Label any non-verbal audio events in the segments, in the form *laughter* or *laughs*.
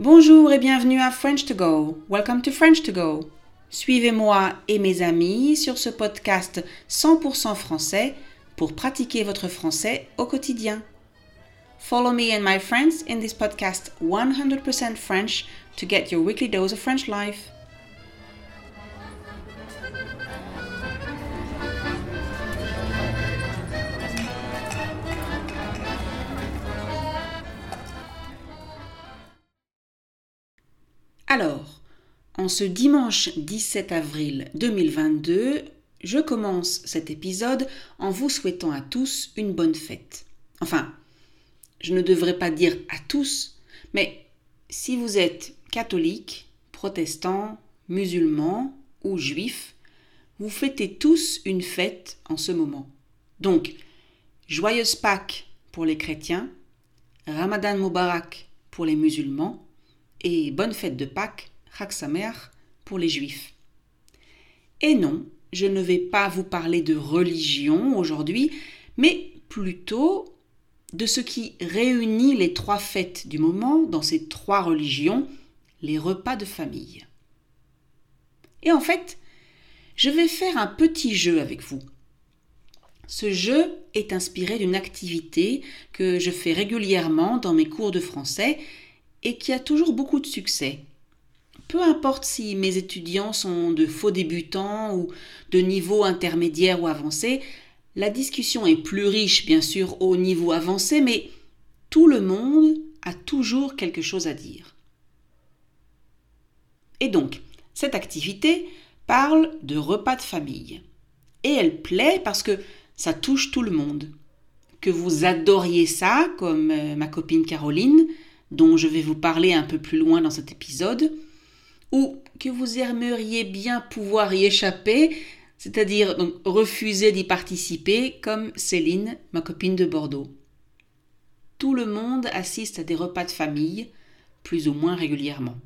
Bonjour et bienvenue à French to Go. Welcome to French to Go. Suivez-moi et mes amis sur ce podcast 100% français pour pratiquer votre français au quotidien. Follow me and my friends in this podcast 100% French to get your weekly dose of French life. Ce dimanche 17 avril 2022, je commence cet épisode en vous souhaitant à tous une bonne fête. Enfin, je ne devrais pas dire à tous, mais si vous êtes catholique, protestant, musulman ou juif, vous fêtez tous une fête en ce moment. Donc, joyeuse Pâques pour les chrétiens, Ramadan Mubarak pour les musulmans, et bonne fête de Pâques, Chag pour les Juifs. Et non, je ne vais pas vous parler de religion aujourd'hui, mais plutôt de ce qui réunit les trois fêtes du moment dans ces trois religions, les repas de famille. Et en fait, je vais faire un petit jeu avec vous. Ce jeu est inspiré d'une activité que je fais régulièrement dans mes cours de français et qui a toujours beaucoup de succès. Peu importe si mes étudiants sont de faux débutants ou de niveau intermédiaire ou avancé, la discussion est plus riche bien sûr au niveau avancé, mais tout le monde a toujours quelque chose à dire. Et donc, cette activité parle de repas de famille. Et elle plaît parce que ça touche tout le monde. Que vous adoriez ça, comme euh, ma copine Caroline, dont je vais vous parler un peu plus loin dans cet épisode, ou que vous aimeriez bien pouvoir y échapper, c'est-à-dire refuser d'y participer, comme Céline, ma copine de Bordeaux. Tout le monde assiste à des repas de famille, plus ou moins régulièrement.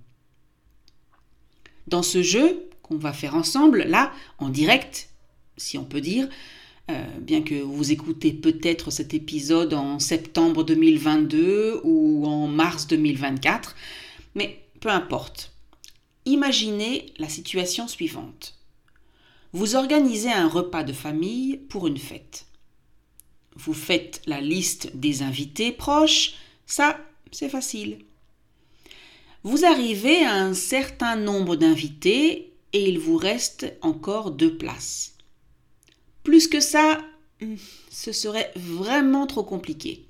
Dans ce jeu qu'on va faire ensemble, là, en direct, si on peut dire, euh, bien que vous écoutez peut-être cet épisode en septembre 2022 ou en mars 2024, mais peu importe. Imaginez la situation suivante. Vous organisez un repas de famille pour une fête. Vous faites la liste des invités proches, ça c'est facile. Vous arrivez à un certain nombre d'invités et il vous reste encore deux places. Plus que ça, hmm, ce serait vraiment trop compliqué.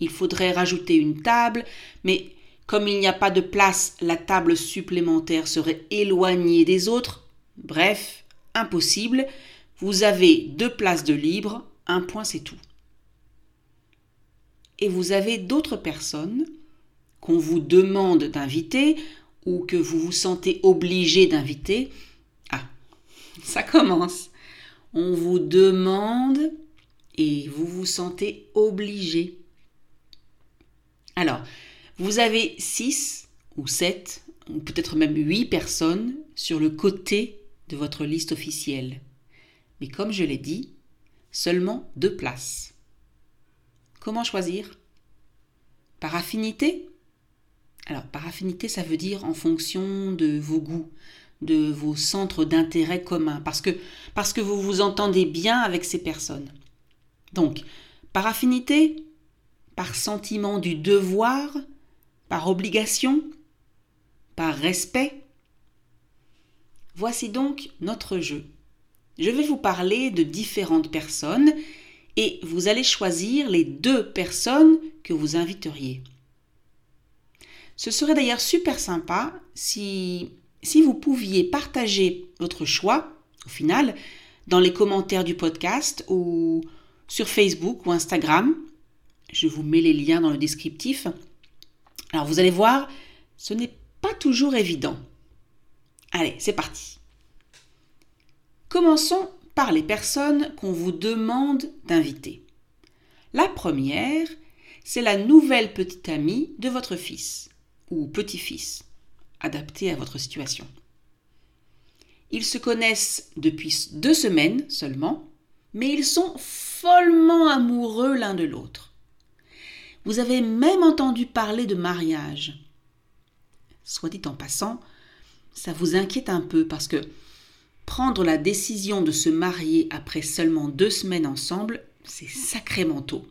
Il faudrait rajouter une table, mais comme il n'y a pas de place, la table supplémentaire serait éloignée des autres. Bref, impossible. Vous avez deux places de libre, un point c'est tout. Et vous avez d'autres personnes qu'on vous demande d'inviter ou que vous vous sentez obligé d'inviter. Ah, *laughs* ça commence on vous demande et vous vous sentez obligé. Alors, vous avez 6 ou 7 ou peut-être même 8 personnes sur le côté de votre liste officielle. Mais comme je l'ai dit, seulement deux places. Comment choisir? Par affinité? Alors, par affinité, ça veut dire en fonction de vos goûts, de vos centres d'intérêt communs, parce que, parce que vous vous entendez bien avec ces personnes. Donc, par affinité, par sentiment du devoir, obligation, par respect. Voici donc notre jeu. Je vais vous parler de différentes personnes et vous allez choisir les deux personnes que vous inviteriez. Ce serait d'ailleurs super sympa si si vous pouviez partager votre choix, au final, dans les commentaires du podcast ou sur Facebook ou Instagram. Je vous mets les liens dans le descriptif. Alors vous allez voir, ce n'est pas toujours évident. Allez, c'est parti. Commençons par les personnes qu'on vous demande d'inviter. La première, c'est la nouvelle petite amie de votre fils ou petit-fils adapté à votre situation. Ils se connaissent depuis deux semaines seulement, mais ils sont follement amoureux l'un de l'autre. Vous avez même entendu parler de mariage. soit dit en passant, ça vous inquiète un peu parce que prendre la décision de se marier après seulement deux semaines ensemble, c'est sacrément tôt.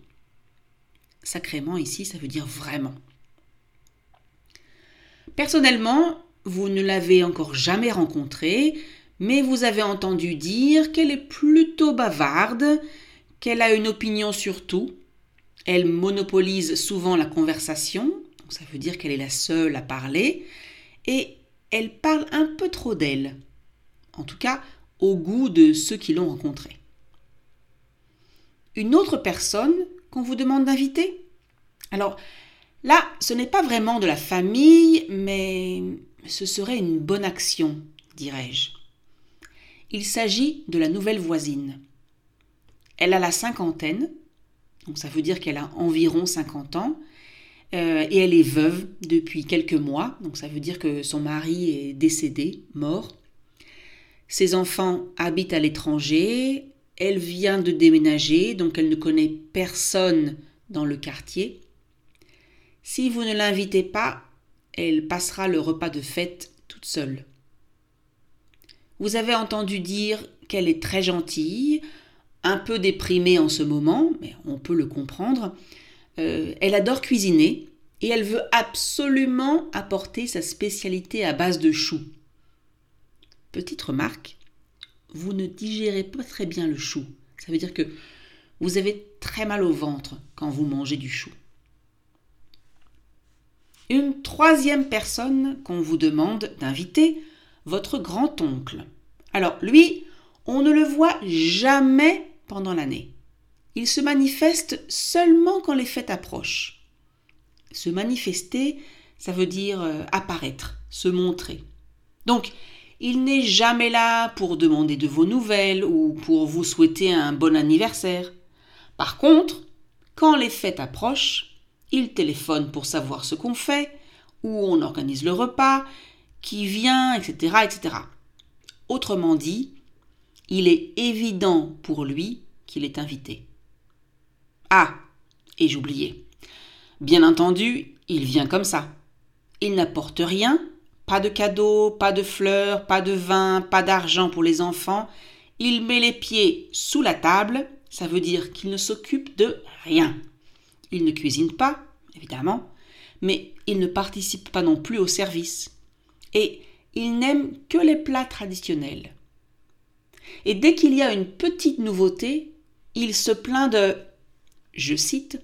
Sacrément ici, ça veut dire vraiment. Personnellement, vous ne l'avez encore jamais rencontrée, mais vous avez entendu dire qu'elle est plutôt bavarde, qu'elle a une opinion sur tout, elle monopolise souvent la conversation, ça veut dire qu'elle est la seule à parler, et elle parle un peu trop d'elle, en tout cas au goût de ceux qui l'ont rencontrée. Une autre personne qu'on vous demande d'inviter? Alors là, ce n'est pas vraiment de la famille, mais ce serait une bonne action, dirais-je. Il s'agit de la nouvelle voisine. Elle a la cinquantaine, donc ça veut dire qu'elle a environ 50 ans, euh, et elle est veuve depuis quelques mois, donc ça veut dire que son mari est décédé, mort. Ses enfants habitent à l'étranger, elle vient de déménager, donc elle ne connaît personne dans le quartier. Si vous ne l'invitez pas, elle passera le repas de fête toute seule. Vous avez entendu dire qu'elle est très gentille, un peu déprimée en ce moment, mais on peut le comprendre. Euh, elle adore cuisiner et elle veut absolument apporter sa spécialité à base de choux. Petite remarque, vous ne digérez pas très bien le chou. Ça veut dire que vous avez très mal au ventre quand vous mangez du chou. Une troisième personne qu'on vous demande d'inviter, votre grand-oncle. Alors lui, on ne le voit jamais l'année. Il se manifeste seulement quand les fêtes approchent. Se manifester, ça veut dire euh, apparaître, se montrer. Donc, il n'est jamais là pour demander de vos nouvelles ou pour vous souhaiter un bon anniversaire. Par contre, quand les fêtes approchent, il téléphone pour savoir ce qu'on fait, où on organise le repas, qui vient, etc., etc. Autrement dit, il est évident pour lui est invité. Ah, et j'oubliais. Bien entendu, il vient comme ça. Il n'apporte rien, pas de cadeaux, pas de fleurs, pas de vin, pas d'argent pour les enfants. Il met les pieds sous la table, ça veut dire qu'il ne s'occupe de rien. Il ne cuisine pas, évidemment, mais il ne participe pas non plus au service. Et il n'aime que les plats traditionnels. Et dès qu'il y a une petite nouveauté, il se plaint de, je cite,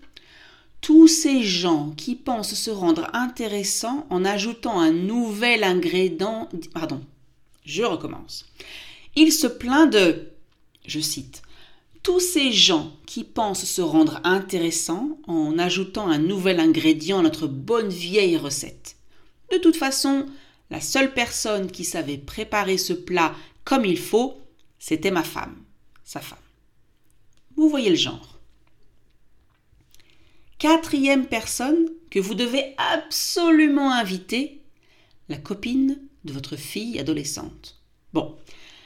tous ces gens qui pensent se rendre intéressants en ajoutant un nouvel ingrédient. Pardon, je recommence. Il se plaint de, je cite, tous ces gens qui pensent se rendre intéressants en ajoutant un nouvel ingrédient à notre bonne vieille recette. De toute façon, la seule personne qui savait préparer ce plat comme il faut, c'était ma femme, sa femme. Vous voyez le genre? Quatrième personne que vous devez absolument inviter, la copine de votre fille adolescente. Bon,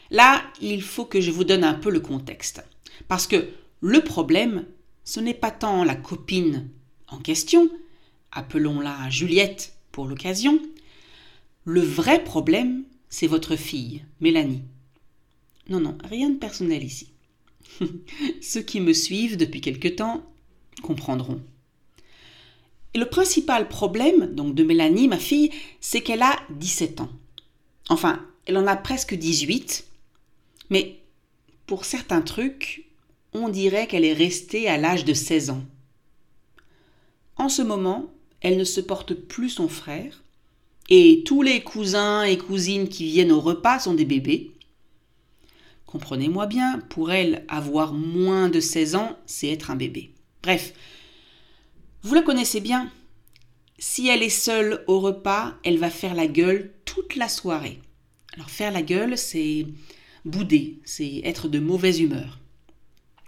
là, il faut que je vous donne un peu le contexte. Parce que le problème, ce n'est pas tant la copine en question, appelons-la Juliette pour l'occasion. Le vrai problème, c'est votre fille, Mélanie. Non, non, rien de personnel ici. *laughs* Ceux qui me suivent depuis quelque temps comprendront. Le principal problème donc de Mélanie, ma fille, c'est qu'elle a 17 ans. Enfin, elle en a presque 18, mais pour certains trucs, on dirait qu'elle est restée à l'âge de 16 ans. En ce moment, elle ne supporte plus son frère, et tous les cousins et cousines qui viennent au repas sont des bébés. Comprenez-moi bien, pour elle, avoir moins de 16 ans, c'est être un bébé. Bref, vous la connaissez bien. Si elle est seule au repas, elle va faire la gueule toute la soirée. Alors faire la gueule, c'est bouder, c'est être de mauvaise humeur.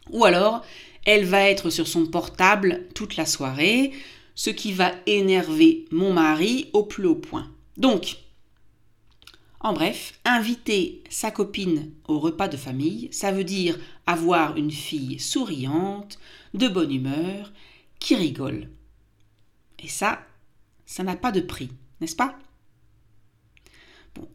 Ou alors, elle va être sur son portable toute la soirée, ce qui va énerver mon mari au plus haut point. Donc, en bref, inviter sa copine au repas de famille, ça veut dire avoir une fille souriante, de bonne humeur, qui rigole. Et ça, ça n'a pas de prix, n'est-ce pas?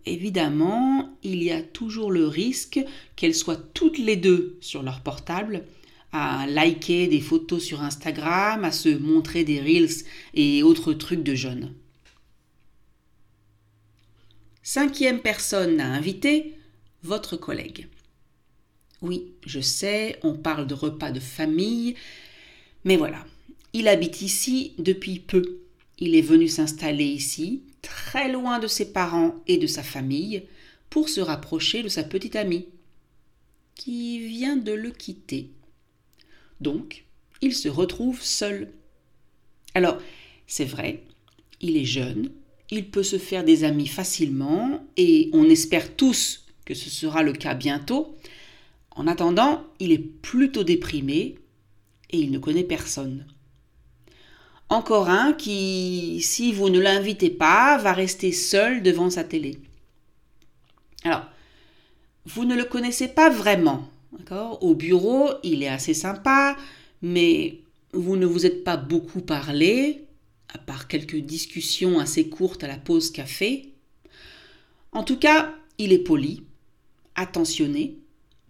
Évidemment, il y a toujours le risque qu'elles soient toutes les deux sur leur portable, à liker des photos sur Instagram, à se montrer des reels et autres trucs de jeunes. Cinquième personne à inviter, votre collègue. Oui, je sais, on parle de repas de famille, mais voilà, il habite ici depuis peu. Il est venu s'installer ici, très loin de ses parents et de sa famille, pour se rapprocher de sa petite amie, qui vient de le quitter. Donc, il se retrouve seul. Alors, c'est vrai, il est jeune, il peut se faire des amis facilement, et on espère tous que ce sera le cas bientôt. En attendant, il est plutôt déprimé et il ne connaît personne. Encore un qui, si vous ne l'invitez pas, va rester seul devant sa télé. Alors, vous ne le connaissez pas vraiment. Au bureau, il est assez sympa, mais vous ne vous êtes pas beaucoup parlé, à part quelques discussions assez courtes à la pause café. En tout cas, il est poli, attentionné,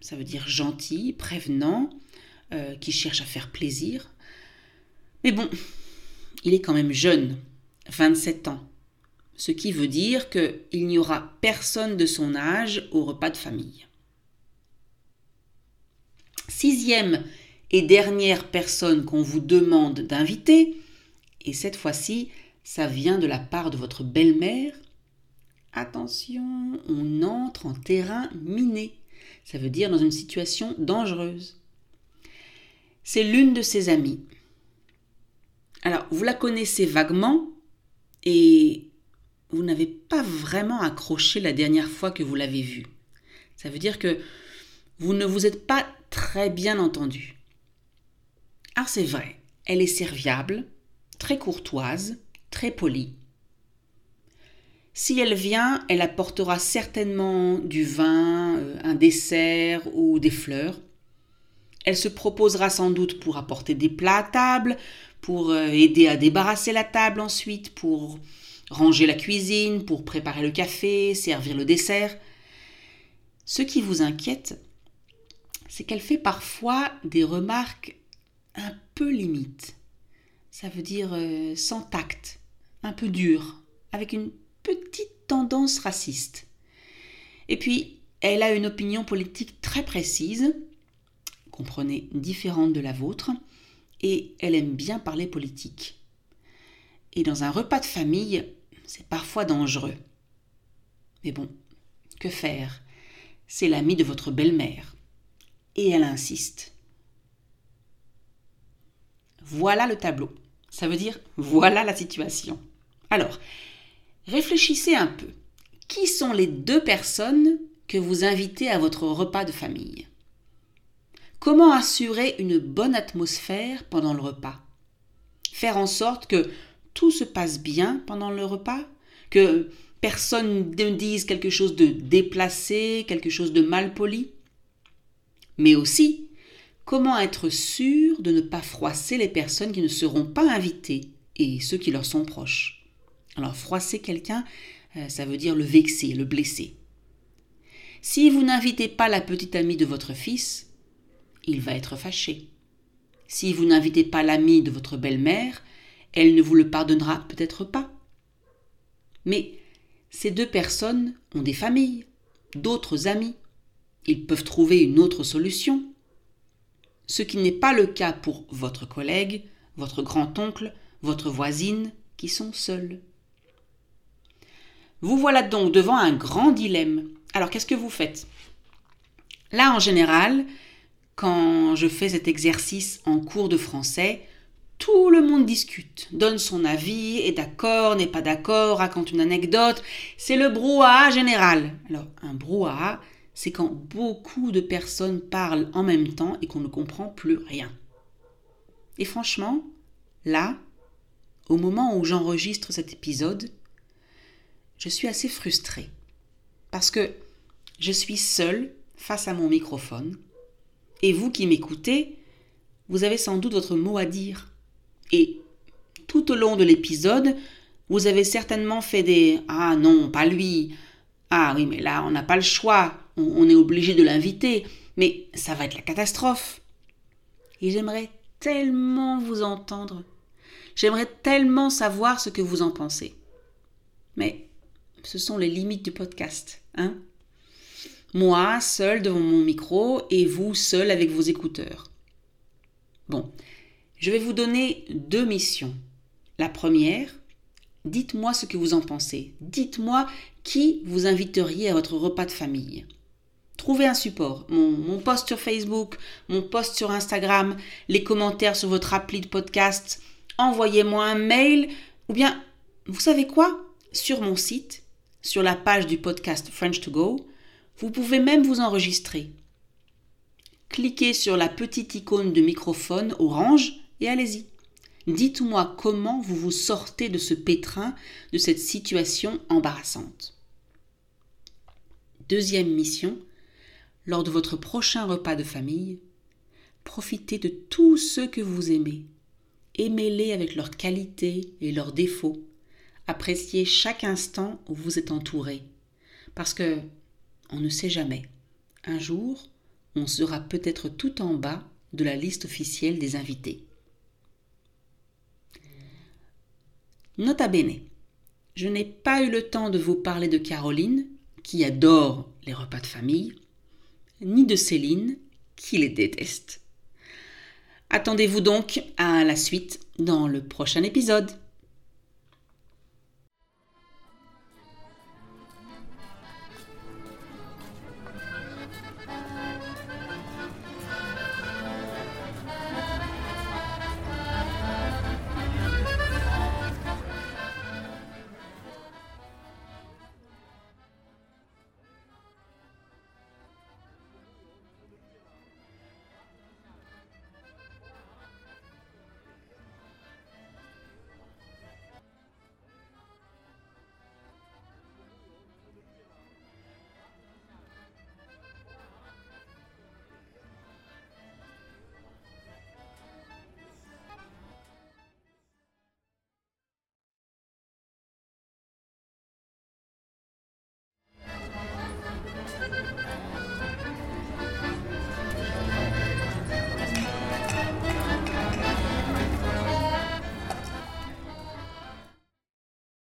ça veut dire gentil, prévenant, euh, qui cherche à faire plaisir. Mais bon, il est quand même jeune, 27 ans, ce qui veut dire qu'il n'y aura personne de son âge au repas de famille. Sixième et dernière personne qu'on vous demande d'inviter, et cette fois-ci, ça vient de la part de votre belle-mère. Attention, on entre en terrain miné. Ça veut dire dans une situation dangereuse. C'est l'une de ses amies. Alors, vous la connaissez vaguement et vous n'avez pas vraiment accroché la dernière fois que vous l'avez vue. Ça veut dire que vous ne vous êtes pas très bien entendu. Alors c'est vrai, elle est serviable, très courtoise, très polie. Si elle vient, elle apportera certainement du vin, euh, un dessert ou des fleurs. Elle se proposera sans doute pour apporter des plats à table, pour euh, aider à débarrasser la table ensuite, pour ranger la cuisine, pour préparer le café, servir le dessert. Ce qui vous inquiète, c'est qu'elle fait parfois des remarques un peu limites. Ça veut dire euh, sans tact, un peu dur, avec une petite tendance raciste. Et puis, elle a une opinion politique très précise, comprenez, différente de la vôtre, et elle aime bien parler politique. Et dans un repas de famille, c'est parfois dangereux. Mais bon, que faire? C'est l'ami de votre belle-mère. Et elle insiste. Voilà le tableau. Ça veut dire voilà la situation. Alors, réfléchissez un peu. Qui sont les deux personnes que vous invitez à votre repas de famille? Comment assurer une bonne atmosphère pendant le repas? Faire en sorte que tout se passe bien pendant le repas? Que personne ne dise quelque chose de déplacé, quelque chose de mal poli? Mais aussi, comment être sûr de ne pas froisser les personnes qui ne seront pas invitées et ceux qui leur sont proches? Alors, froisser quelqu'un, euh, ça veut dire le vexer, le blesser. Si vous n'invitez pas la petite amie de votre fils, il va être fâché. Si vous n'invitez pas l'amie de votre belle-mère, elle ne vous le pardonnera peut-être pas. Mais ces deux personnes ont des familles, d'autres amis. Ils peuvent trouver une autre solution. Ce qui n'est pas le cas pour votre collègue, votre grand-oncle, votre voisine, qui sont seuls. Vous voilà donc devant un grand dilemme. Alors qu'est-ce que vous faites? Là, en général, quand je fais cet exercice en cours de français, tout le monde discute, donne son avis, est d'accord, n'est pas d'accord, raconte une anecdote. C'est le brouhaha général. Alors, un brouhaha, c'est quand beaucoup de personnes parlent en même temps et qu'on ne comprend plus rien. Et franchement, là, au moment où j'enregistre cet épisode, je suis assez frustrée. Parce que je suis seule face à mon microphone et vous qui m'écoutez, vous avez sans doute votre mot à dire. Et tout au long de l'épisode, vous avez certainement fait des Ah non, pas lui Ah oui, mais là, on n'a pas le choix. On, est obligé de l'inviter. Mais ça va être la catastrophe. Et j'aimerais tellement vous entendre. J'aimerais tellement savoir ce que vous en pensez. Mais ce sont les limites du podcast, hein Moi, seul devant mon micro et vous seul avec vos écouteurs. Bon, je vais vous donner deux missions. La première, dites-moi ce que vous en pensez. Dites-moi qui vous inviteriez à votre repas de famille. Trouvez un support, mon, post sur Facebook, mon post sur Instagram, les commentaires sur votre appli de podcast, envoyez-moi un mail, ou bien, vous savez quoi? Sur mon site, sur la page du podcast French to Go, vous pouvez même vous enregistrer. Cliquez sur la petite icône de microphone orange et allez-y. Dites-moi comment vous vous sortez de ce pétrin, de cette situation embarrassante. Deuxième mission, lors de votre prochain repas de famille, profitez de tous ceux que vous aimez. Aimez-les avec leurs qualités et leurs défauts. Appréciez chaque instant où vous êtes entouré. Parce que on ne sait jamais. Un jour, on sera peut-être tout en bas de la liste officielle des invités. Nota bene, je n'ai pas eu le temps de vous parler de Caroline, qui adore les repas de famille, ni de Céline, qui les déteste. Attendez-vous donc à la suite dans le prochain épisode.